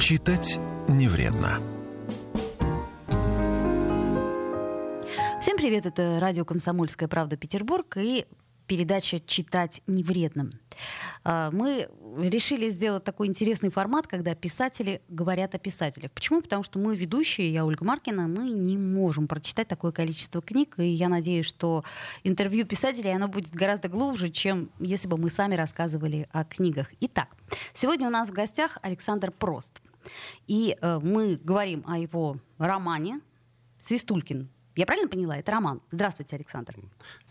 Читать не вредно. Всем привет, это радио «Комсомольская правда. Петербург» и передача «Читать не вредно». А, мы решили сделать такой интересный формат, когда писатели говорят о писателях. Почему? Потому что мы ведущие, я Ольга Маркина, мы не можем прочитать такое количество книг, и я надеюсь, что интервью писателей, оно будет гораздо глубже, чем если бы мы сами рассказывали о книгах. Итак, сегодня у нас в гостях Александр Прост. И э, мы говорим о его романе «Свистулькин. Я правильно поняла? Это роман. Здравствуйте, Александр.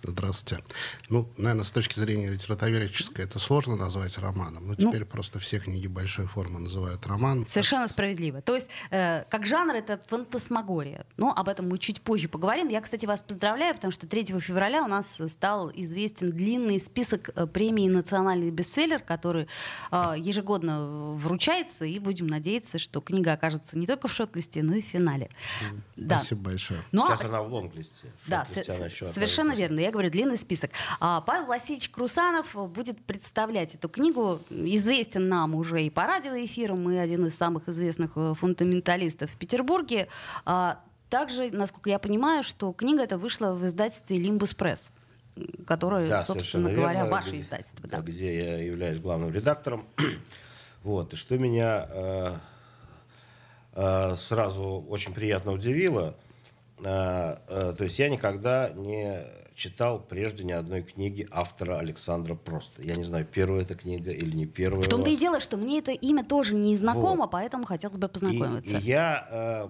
Здравствуйте. Ну, наверное, с точки зрения литературоведческой это сложно назвать романом. Но ну, теперь просто все книги большой формы называют роман. Совершенно так... справедливо. То есть, э, как жанр, это фантасмагория. Но об этом мы чуть позже поговорим. Я, кстати, вас поздравляю, потому что 3 февраля у нас стал известен длинный список э, премии «Национальный бестселлер», который э, ежегодно вручается, и будем надеяться, что книга окажется не только в шот-листе, но и в финале. Спасибо да. большое. Ну, а Сейчас а... она в лонг-листе. Да, совершенно верно я говорю длинный список. А Павел Васильевич Крусанов будет представлять эту книгу. Известен нам уже и по радиоэфирам, и один из самых известных э, фундаменталистов в Петербурге. А также, насколько я понимаю, что книга эта вышла в издательстве «Лимбус Пресс» которое, да, собственно говоря, верно, ваше издательство. Да. Где я являюсь главным редактором. вот, и что меня э, э, сразу очень приятно удивило, то есть я никогда не читал прежде ни одной книги автора Александра Просто. Я не знаю, первая эта книга или не первая. В том-то и дело, что мне это имя тоже не знакомо, вот. поэтому хотелось бы познакомиться. И, и я, э,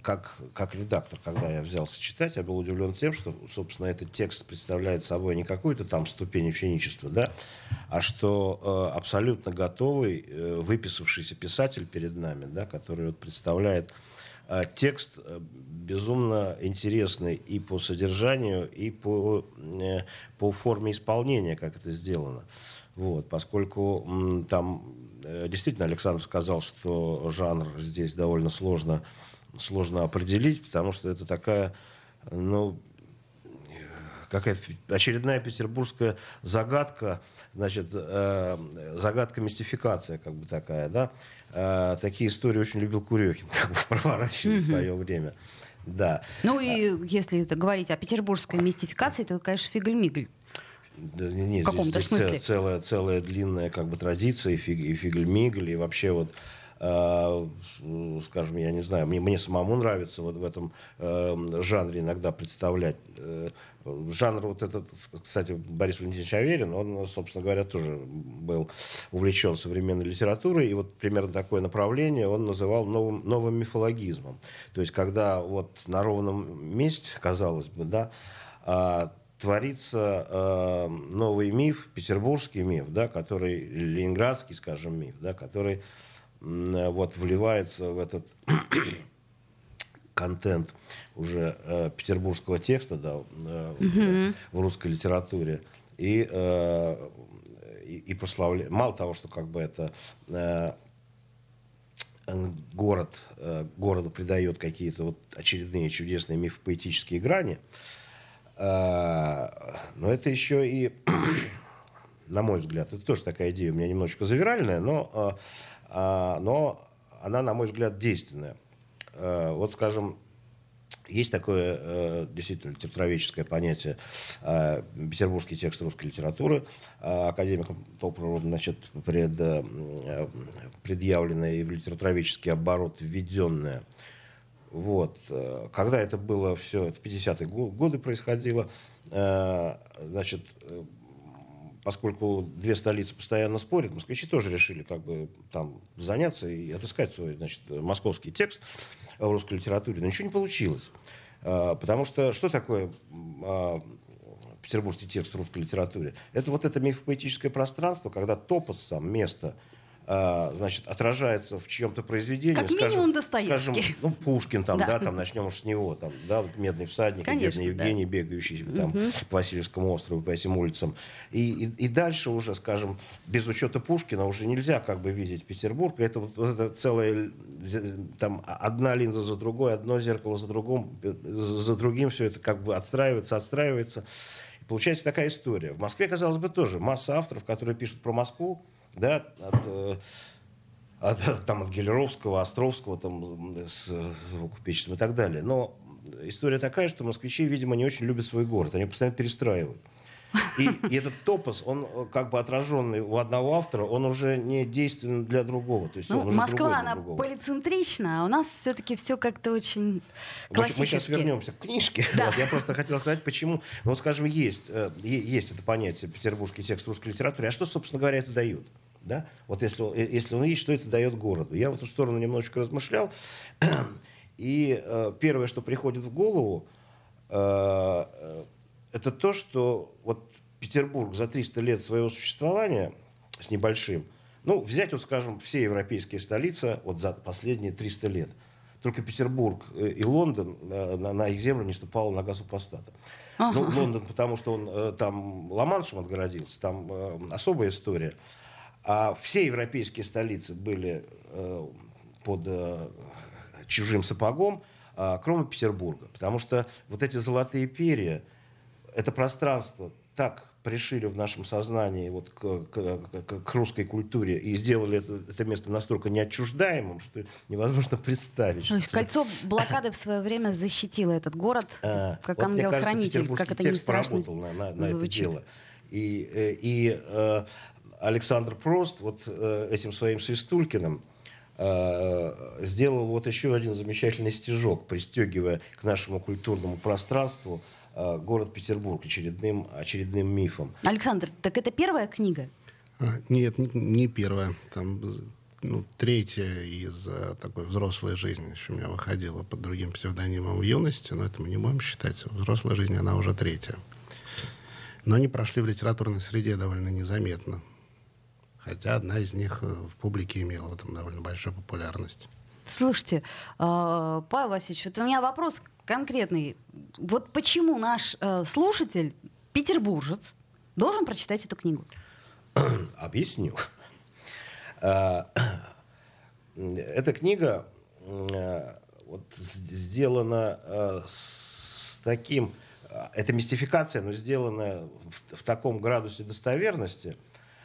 как, как редактор, когда я взялся читать, я был удивлен тем, что, собственно, этот текст представляет собой не какую-то там ступень ученичества, да, а что э, абсолютно готовый, э, выписавшийся писатель перед нами, да, который вот представляет а текст э, безумно интересный и по содержанию, и по, э, по форме исполнения, как это сделано. Вот, поскольку там э, действительно Александр сказал, что жанр здесь довольно сложно, сложно определить, потому что это такая, ну, какая-то очередная петербургская загадка, значит, э, загадка мистификация, как бы такая, да. Э, такие истории очень любил Курехин, как бы проворачивать в свое время. Да. Ну и если это говорить о петербургской мистификации, то, конечно, Фигль-Мигль. Да, не, в каком-то здесь смысле. Целая, целая длинная как бы традиция, и, фиг, и фигль-мигль, и вообще вот скажем, я не знаю, мне, мне самому нравится вот в этом э, жанре иногда представлять э, жанр вот этот, кстати, Борис Валентинович Аверин, он, собственно говоря, тоже был увлечен современной литературой, и вот примерно такое направление он называл новым, новым мифологизмом. То есть, когда вот на ровном месте, казалось бы, да, а, творится э, новый миф, петербургский миф, да, который, ленинградский, скажем, миф, да, который э, вот вливается в этот контент уже э, петербургского текста да, э, mm в русской литературе. И, э, и, и прославляет. Мало того, что как бы это э, город, э, городу придает какие-то вот очередные чудесные мифопоэтические грани, э, но это еще и, на мой взгляд, это тоже такая идея у меня немножечко завиральная, но, э, э, но она, на мой взгляд, действенная. Э, вот, скажем, есть такое э, действительно литературоведческое понятие э, петербургский текст русской литературы академиком Топорова, значит, пред, предъявленное и в литературоведческий оборот введенное. Вот. Когда это было все, это 50-е годы происходило, значит, поскольку две столицы постоянно спорят, москвичи тоже решили как бы там заняться и отыскать свой, значит, московский текст в русской литературе, но ничего не получилось. А, потому что что такое а, петербургский текст в русской литературе? Это вот это мифопоэтическое пространство, когда топос сам, место – а, значит, отражается в чьем-то произведении. Как минимум скажем, Достоевский. Скажем, ну, Пушкин, там, да. да, там начнем уж с него, там, да, вот «Медный всадник», Конечно, «Бедный Евгений», да. бегающий там, угу. по Васильевскому острову, по этим улицам. И, и, и дальше уже, скажем, без учета Пушкина уже нельзя как бы видеть Петербург. Это вот, вот это целая, там, одна линза за другой, одно зеркало за другим, за другим, все это как бы отстраивается, отстраивается. И получается такая история. В Москве, казалось бы, тоже масса авторов, которые пишут про Москву, да, от, э, от, там, от Гелеровского, Островского, там, с, с звукопечеством и так далее. Но история такая, что москвичи, видимо, не очень любят свой город. Они постоянно перестраивают. И, и этот топос, он э, как бы отраженный у одного автора, он уже не действенен для другого. То есть ну, он уже Москва, она другого. полицентрична, а у нас все-таки все как-то очень классически. Мы, мы сейчас вернемся к книжке. Да. Вот, я просто хотел сказать, почему. Ну, вот, скажем, есть, э, есть это понятие петербургский текст русской литературы. А что, собственно говоря, это дает? Да? Вот если, э, если он есть, что это дает городу? Я в эту сторону немножечко размышлял. И э, первое, что приходит в голову, э, это то, что вот Петербург за 300 лет своего существования с небольшим, ну, взять, вот, скажем, все европейские столицы вот за последние 300 лет. Только Петербург э, и Лондон э, на, на их землю не ступала нога супостата. Ага. Ну, Лондон, потому что он э, там Ла-Маншем отгородился, там особая история. А все европейские столицы были под чужим сапогом, а, кроме Петербурга. Потому что вот эти золотые перья – это пространство так пришили в нашем сознании вот к, к, к русской культуре и сделали это, это место настолько неотчуждаемым, что невозможно представить. То есть кольцо блокады в свое время защитило этот город а, как вот, ангел-хранитель, как это не страшно на, на, на это дело. И, э, и э, Александр Прост вот э, этим своим Свистулькиным сделал вот еще один замечательный стежок, пристегивая к нашему культурному пространству Э, город Петербург очередным, очередным мифом. Александр, так это первая книга? А, нет, не, не первая. Там ну, третья из а, такой взрослой жизни. Еще у меня выходила под другим псевдонимом в юности, но это мы не будем считать. В взрослой жизни она уже третья. Но они прошли в литературной среде довольно незаметно. Хотя одна из них э, в публике имела этом довольно большую популярность. Слушайте, Павел Васильевич, вот у меня вопрос конкретный. Вот почему наш э, слушатель, петербуржец, должен прочитать эту книгу? Объясню. Э, эта книга э, вот, сделана э, с таким... Это мистификация, но сделана в, в таком градусе достоверности,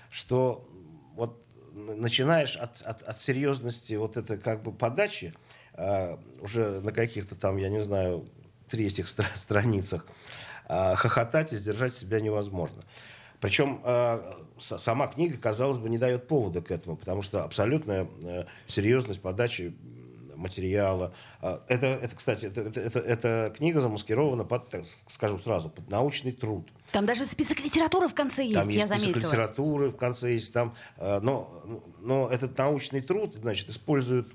что вот начинаешь от, от, от серьезности вот этой как бы подачи, а, уже на каких-то там, я не знаю, третьих стра- страницах а, хохотать и сдержать себя невозможно. Причем э, сама книга, казалось бы, не дает повода к этому, потому что абсолютная э, серьезность подачи материала. Э, это, это, кстати, это, это, эта книга замаскирована под, так скажу сразу, под научный труд. Там даже список литературы в конце есть, там есть я заметила. список литературы в конце есть. Там, э, но, но этот научный труд, значит, использует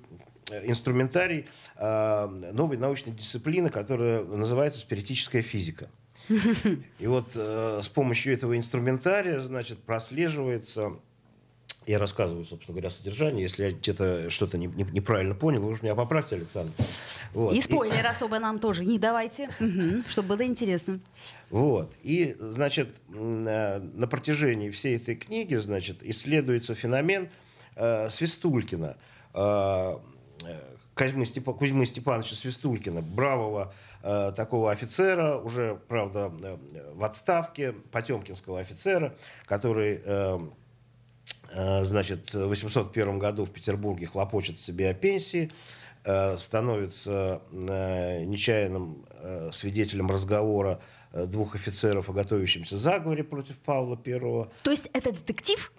инструментарий э, новой научной дисциплины, которая называется спиритическая физика. И вот э, с помощью этого инструментария, значит, прослеживается я рассказываю, собственно говоря, содержание. Если я где-то что-то не, не, неправильно понял, вы уж меня поправьте, Александр. Вот. И спойлер и... особо нам тоже не давайте, чтобы было интересно. Вот. И, значит, на протяжении всей этой книги, значит, исследуется феномен э, Свистулькина. Э, Кузьмы, Степа, Кузьмы Степановича Свистулькина, бравого э, такого офицера, уже, правда, э, в отставке, потемкинского офицера, который, э, э, значит, в 801 году в Петербурге хлопочет себе о пенсии, э, становится э, нечаянным э, свидетелем разговора э, двух офицеров о готовящемся заговоре против Павла I. То есть это детектив?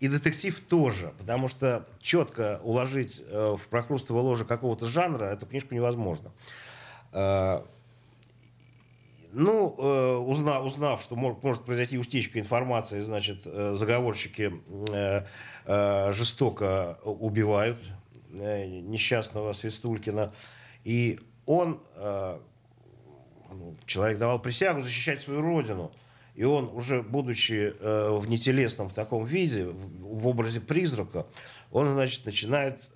И детектив тоже, потому что четко уложить э, в прокрустово ложе какого-то жанра эту книжку невозможно. Ну, э, узнав, узнав, что может, может произойти утечка информации, значит, э, заговорщики э, э, жестоко убивают несчастного Свистулькина. И он, ну, человек давал присягу защищать свою родину – и он уже, будучи в нетелесном в таком виде, в, образе призрака, он, значит, начинает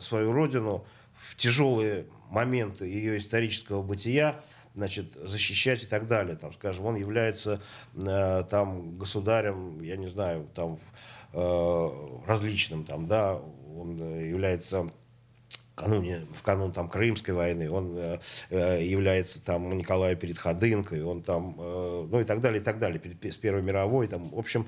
свою родину в тяжелые моменты ее исторического бытия значит, защищать и так далее. Там, скажем, он является э, там государем, я не знаю, там э, различным, там, да, он является кануне, в канун там Крымской войны, он э, э является там Николая перед Ходынкой, он там, э, ну и так далее, и так далее, перед, с Первой мировой, там, в общем,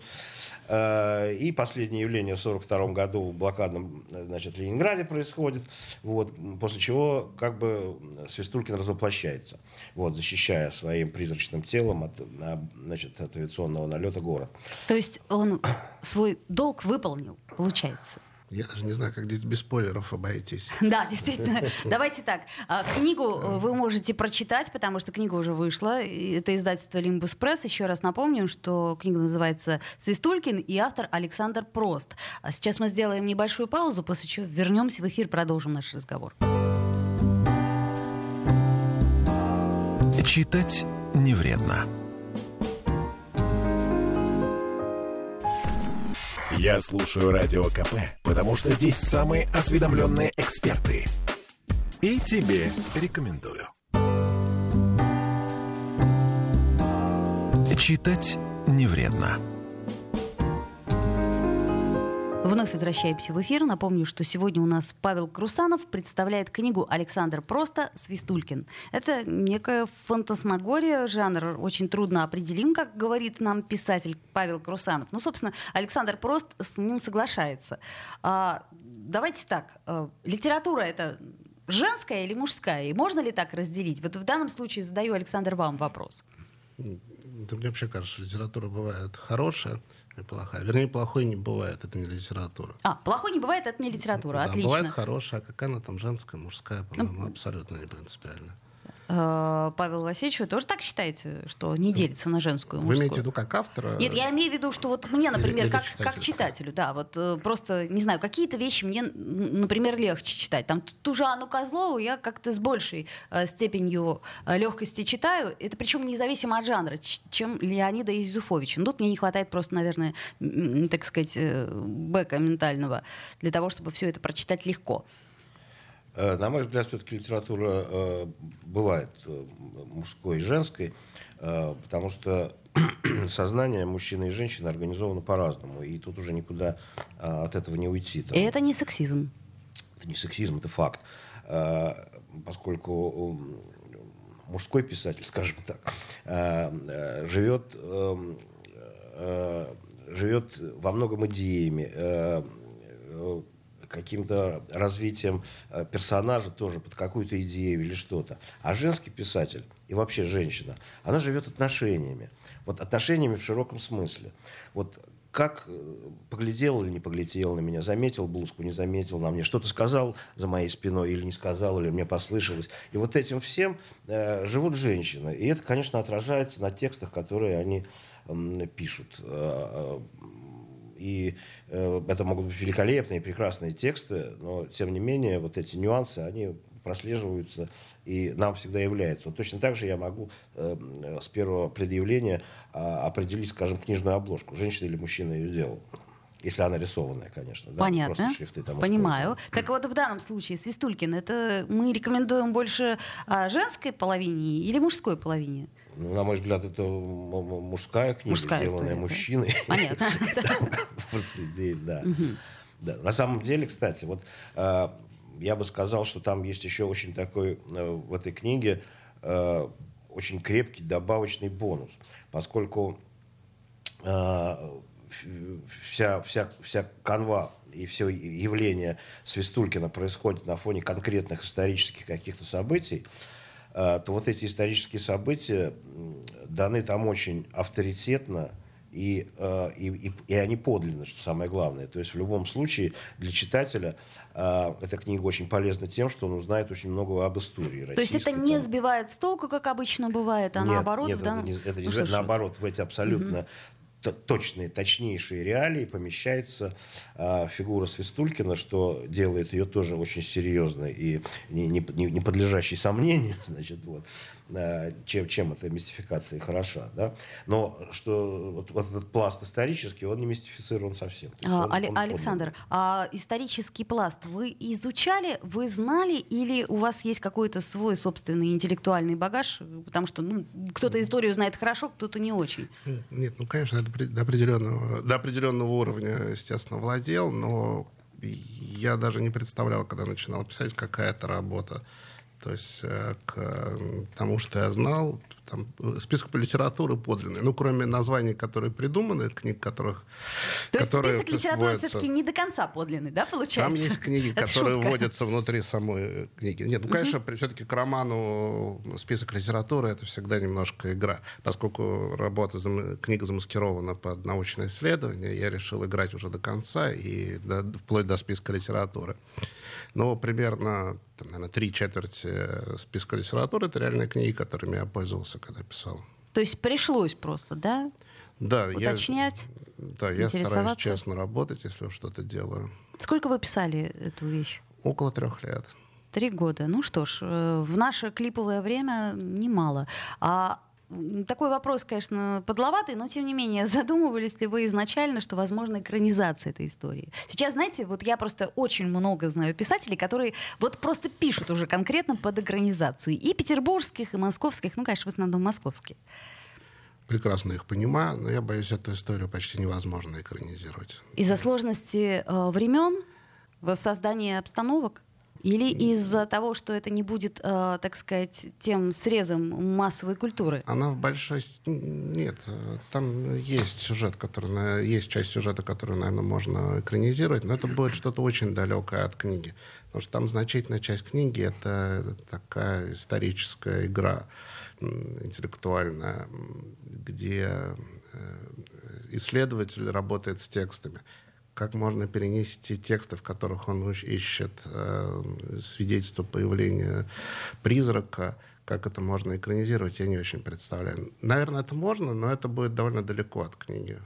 и последнее явление в 1942 году в блокадном значит, Ленинграде происходит, вот, после чего как бы Свистулькин развоплощается, вот, защищая своим призрачным телом от, значит, от авиационного налета город. То есть он свой долг выполнил, получается? Я даже не знаю, как здесь без спойлеров обойтись. Да, действительно. Давайте так. А, книгу э, вы можете прочитать, потому что книга уже вышла. Это издательство «Лимбус Пресс». Еще раз напомню, что книга называется «Свистулькин» и автор Александр Прост. А сейчас мы сделаем небольшую паузу, после чего вернемся в эфир, продолжим наш разговор. Читать не вредно. Я слушаю Радио КП, потому что здесь самые осведомленные эксперты. И тебе рекомендую. Читать не вредно. Вновь возвращаемся в эфир. Напомню, что сегодня у нас Павел Крусанов представляет книгу «Александр Просто. Свистулькин». Это некая фантасмагория, жанр очень трудно определим, как говорит нам писатель Павел Крусанов. Ну, собственно, Александр Прост с ним соглашается. А, давайте так. А, литература — это женская или мужская? И можно ли так разделить? Вот в данном случае задаю, Александр, вам вопрос. Да мне вообще кажется, что литература бывает хорошая, плохая. Вернее, плохой не бывает, это не литература. А, плохой не бывает, это не литература, да, отлично. Бывает хорошая, а какая она там женская, мужская, по-моему, ну, абсолютно не принципиально. Э, Павел Васильевич, вы тоже так считаете, что не делится на женскую и Вы имеете в виду как автора? Нет, я имею в виду, что вот мне, например, или, как, читателю. как читателю, да, вот э, просто, не знаю, какие-то вещи мне, например, легче читать. Там ту же Анну Козлову я как-то с большей э, степенью легкости читаю. Это причем независимо от жанра, чем Леонида Изюфовича. Ну, тут мне не хватает просто, наверное, так сказать, бэка ментального для того, чтобы все это прочитать легко. Э, на мой взгляд, все-таки литература э, бывает э, мужской и женской, потому что сознание мужчины и женщины организовано по-разному, и тут уже никуда от этого не уйти. Там. И это не сексизм. Это не сексизм, это факт. Поскольку мужской писатель, скажем так, живет, живет во многом идеями, каким-то развитием э, персонажа тоже под какую-то идею или что-то. А женский писатель и вообще женщина, она живет отношениями. Вот отношениями в широком смысле. Вот как э, поглядел или не поглядел на меня, заметил блузку, не заметил на мне, что-то сказал за моей спиной или не сказал, или мне послышалось. И вот этим всем э, живут женщины. И это, конечно, отражается на текстах, которые они э, пишут. Э, и э, это могут быть великолепные, прекрасные тексты, но тем не менее вот эти нюансы, они прослеживаются и нам всегда являются. Вот точно так же я могу э, с первого предъявления э, определить, скажем, книжную обложку, женщина или мужчина ее делал. Если она рисованная, конечно. Да? Понятно. шрифты там Понимаю. Так вот, в данном случае, Свистулькин, это мы рекомендуем больше а, женской половине или мужской половине? Ну, на мой взгляд, это мужская книга, мужская сделанная история, мужчиной. Понятно. да. да. На самом деле, кстати, вот э, я бы сказал, что там есть еще очень такой э, в этой книге э, очень крепкий добавочный бонус, поскольку вся, вся, вся канва и все явление Свистулькина происходит на фоне конкретных исторических каких-то событий, то вот эти исторические события даны там очень авторитетно, и, э, и, и, и они подлинны, что самое главное. То есть в любом случае для читателя э, эта книга очень полезна тем, что он узнает очень много об истории. То есть это не там... сбивает с толку, как обычно бывает, а нет, наоборот? Нет, в данном... это, не, это не, ну, наоборот, в эти абсолютно угу точные, точнейшие реалии помещается э, фигура Свистулькина, что делает ее тоже очень серьезной и не, не, не подлежащей сомнению. Значит, вот. Э, чем, чем эта мистификация хороша. Да? Но что вот, вот этот пласт исторический, он не мистифицирован совсем. А, он, он Александр, а исторический пласт вы изучали, вы знали, или у вас есть какой-то свой собственный интеллектуальный багаж? Потому что ну, кто-то историю знает хорошо, кто-то не очень. Нет, ну, конечно, это до определенного, до определенного уровня, естественно, владел, но я даже не представлял, когда начинал писать, какая-то работа. То есть э, к тому, что я знал, там, э, список по литературе подлинный. Ну, кроме названий, которые придуманы, книг, которых... То которые есть список литературы все-таки не до конца подлинный, да, получается? Там есть книги, которые шутка. вводятся внутри самой книги. Нет, ну, конечно, uh-huh. все-таки к роману список литературы это всегда немножко игра. Поскольку работа, книга замаскирована под научное исследование, я решил играть уже до конца и до, вплоть до списка литературы. Но примерно, там, наверное, три четверти э, списка литературы — это реальные книги, которыми я пользовался, когда писал. То есть пришлось просто, да? Да, Уточнять, я, да, я стараюсь честно работать, если что-то делаю. Сколько вы писали эту вещь? Около трех лет. Три года. Ну что ж, э, в наше клиповое время немало. А такой вопрос, конечно, подловатый, но тем не менее, задумывались ли вы изначально, что возможно экранизация этой истории? Сейчас, знаете, вот я просто очень много знаю писателей, которые вот просто пишут уже конкретно под экранизацию. И петербургских, и московских, ну, конечно, в основном московских. Прекрасно их понимаю, но я боюсь, эту историю почти невозможно экранизировать. Из-за сложности э, времен, воссоздания обстановок? Или из-за того, что это не будет, э, так сказать, тем срезом массовой культуры? Она в большой... Нет, там есть сюжет, который... Есть часть сюжета, которую, наверное, можно экранизировать, но это будет что-то очень далекое от книги. Потому что там значительная часть книги — это такая историческая игра интеллектуальная, где э, исследователь работает с текстами как можно перенести тексты, в которых он ищет э, свидетельство появления призрака, как это можно экранизировать, я не очень представляю. Наверное, это можно, но это будет довольно далеко от книги.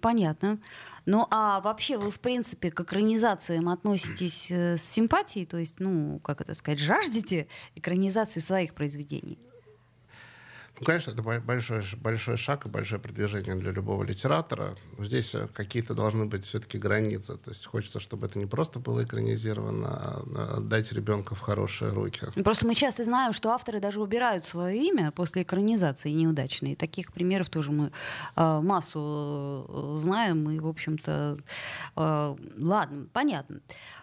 Понятно. Ну а вообще вы, в принципе, к экранизациям относитесь э, с симпатией, то есть, ну, как это сказать, жаждете экранизации своих произведений? Ну, конечно, это большой, большой шаг и большое продвижение для любого литератора. Здесь э, какие-то должны быть все-таки границы. То есть хочется, чтобы это не просто было экранизировано, а отдать ребенка в хорошие руки. Просто мы часто знаем, что авторы даже убирают свое имя после экранизации неудачной. Таких примеров тоже мы э, массу э, знаем. И, в общем-то, э, ладно, понятно.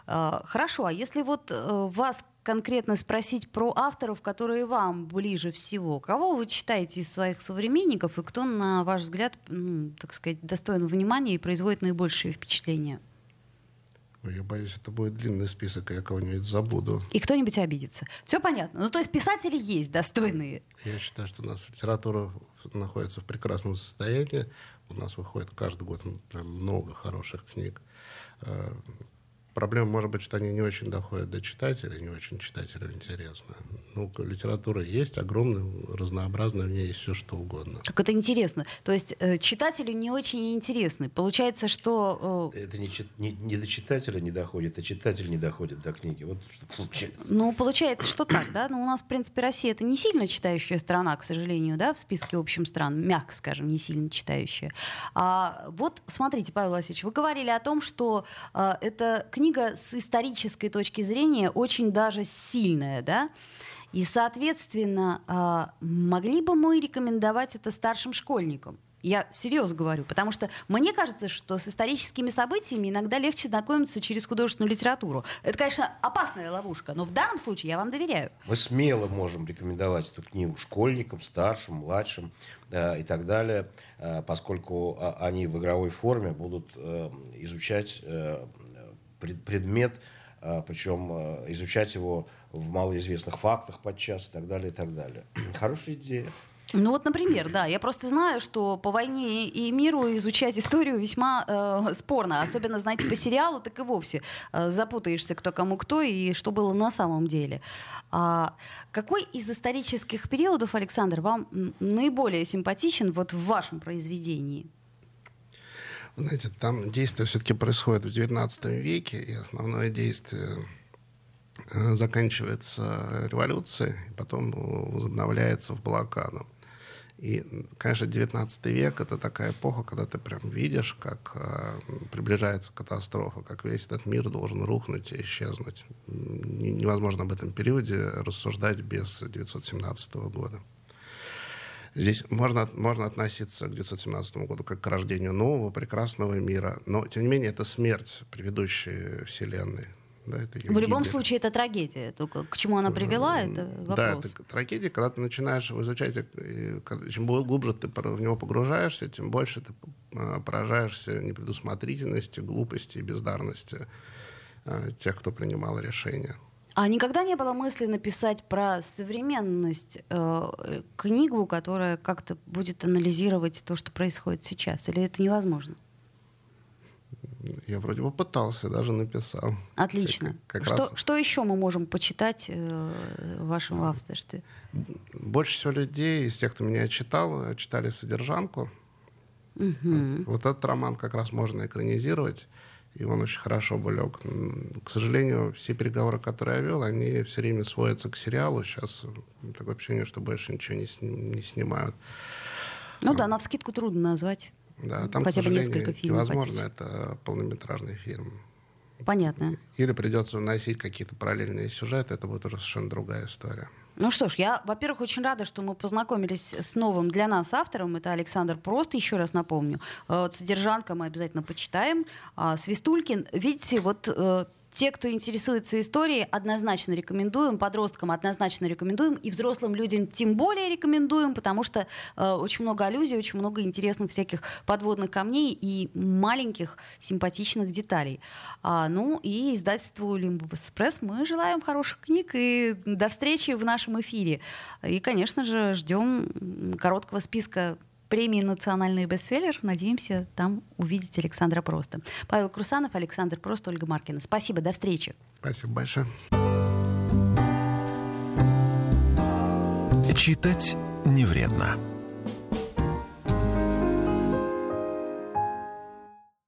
Э, хорошо, а если вот э, вас конкретно спросить про авторов, которые вам ближе всего. Кого вы читаете из своих современников и кто, на ваш взгляд, ну, так сказать, достоин внимания и производит наибольшее впечатление? Я боюсь, это будет длинный список, и я кого-нибудь забуду. И кто-нибудь обидится. Все понятно. Ну, то есть писатели есть достойные. Я считаю, что у нас литература находится в прекрасном состоянии. У нас выходит каждый год прям много хороших книг. Проблема может быть, что они не очень доходят до читателя, не очень читателю интересно. Ну, литература есть, огромная, разнообразная, в ней есть все, что угодно. Как это интересно. То есть э, читателю не очень интересно. Получается, что... Э... Это не, не, не до читателя не доходит, а читатель не доходит до книги. Вот что получается. Ну, получается, что так, да? Но ну, у нас, в принципе, Россия это не сильно читающая страна, к сожалению, да, в списке общим стран, мягко скажем, не сильно читающая. А вот, смотрите, Павел Васильевич, вы говорили о том, что э, эта книга книга с исторической точки зрения очень даже сильная, да? И, соответственно, а, могли бы мы рекомендовать это старшим школьникам? Я серьезно говорю, потому что мне кажется, что с историческими событиями иногда легче знакомиться через художественную литературу. Это, конечно, опасная ловушка, но в данном случае я вам доверяю. Мы смело можем рекомендовать эту книгу школьникам, старшим, младшим э, и так далее, э, поскольку э, они в игровой форме будут э, изучать э, предмет, а, причем а, изучать его в малоизвестных фактах подчас и так далее, и так далее. Хорошая идея. Ну вот, например, да, я просто знаю, что по войне и миру изучать историю весьма э, спорно, особенно, знаете, по сериалу, так и вовсе э, запутаешься, кто кому кто и что было на самом деле. А какой из исторических периодов, Александр, вам наиболее симпатичен вот в вашем произведении? Знаете, там действие все-таки происходит в XIX веке, и основное действие э, заканчивается революцией, потом возобновляется в блокаду. И, конечно, XIX век — это такая эпоха, когда ты прям видишь, как э, приближается катастрофа, как весь этот мир должен рухнуть и исчезнуть. Невозможно об этом периоде рассуждать без 1917 года. Здесь можно, можно относиться к 1917 году как к рождению нового, прекрасного мира, но, тем не менее, это смерть предыдущей Вселенной. Да, это В любом случае это трагедия. Только к чему она привела, это вопрос. Да, это трагедия, когда ты начинаешь изучать, э, чем глубже ты в него погружаешься, тем больше ты э, поражаешься непредусмотрительности, глупости и бездарности э, тех, кто принимал решения. А никогда не было мысли написать про современность э, книгу, которая как-то будет анализировать то, что происходит сейчас? Или это невозможно? Я вроде бы пытался, даже написал. Отлично. Как, как что, раз... что еще мы можем почитать э, в вашем авторстве? Больше всего людей из тех, кто меня читал, читали «Содержанку». Угу. Вот этот роман как раз можно экранизировать, и он очень хорошо бы лег. К сожалению, все переговоры, которые я вел, они все время сводятся к сериалу. Сейчас такое ощущение, что больше ничего не, не снимают. Ну да, на вскидку трудно назвать. Да, там, Хотя бы несколько фильмов. Невозможно, это полнометражный фильм. Понятно. Или придется вносить какие-то параллельные сюжеты, это будет уже совершенно другая история. Ну что ж, я, во-первых, очень рада, что мы познакомились с новым для нас автором. Это Александр Прост, еще раз напомню. Э, вот «Содержанка» мы обязательно почитаем. А Свистулькин, видите, вот э, те, кто интересуется историей, однозначно рекомендуем, подросткам однозначно рекомендуем, и взрослым людям тем более рекомендуем, потому что э, очень много аллюзий, очень много интересных всяких подводных камней и маленьких симпатичных деталей. А, ну и издательству Лимбус Пресс мы желаем хороших книг и до встречи в нашем эфире. И, конечно же, ждем короткого списка премии «Национальный бестселлер». Надеемся там увидеть Александра Просто. Павел Крусанов, Александр Прост, Ольга Маркина. Спасибо, до встречи. Спасибо большое. Читать не вредно.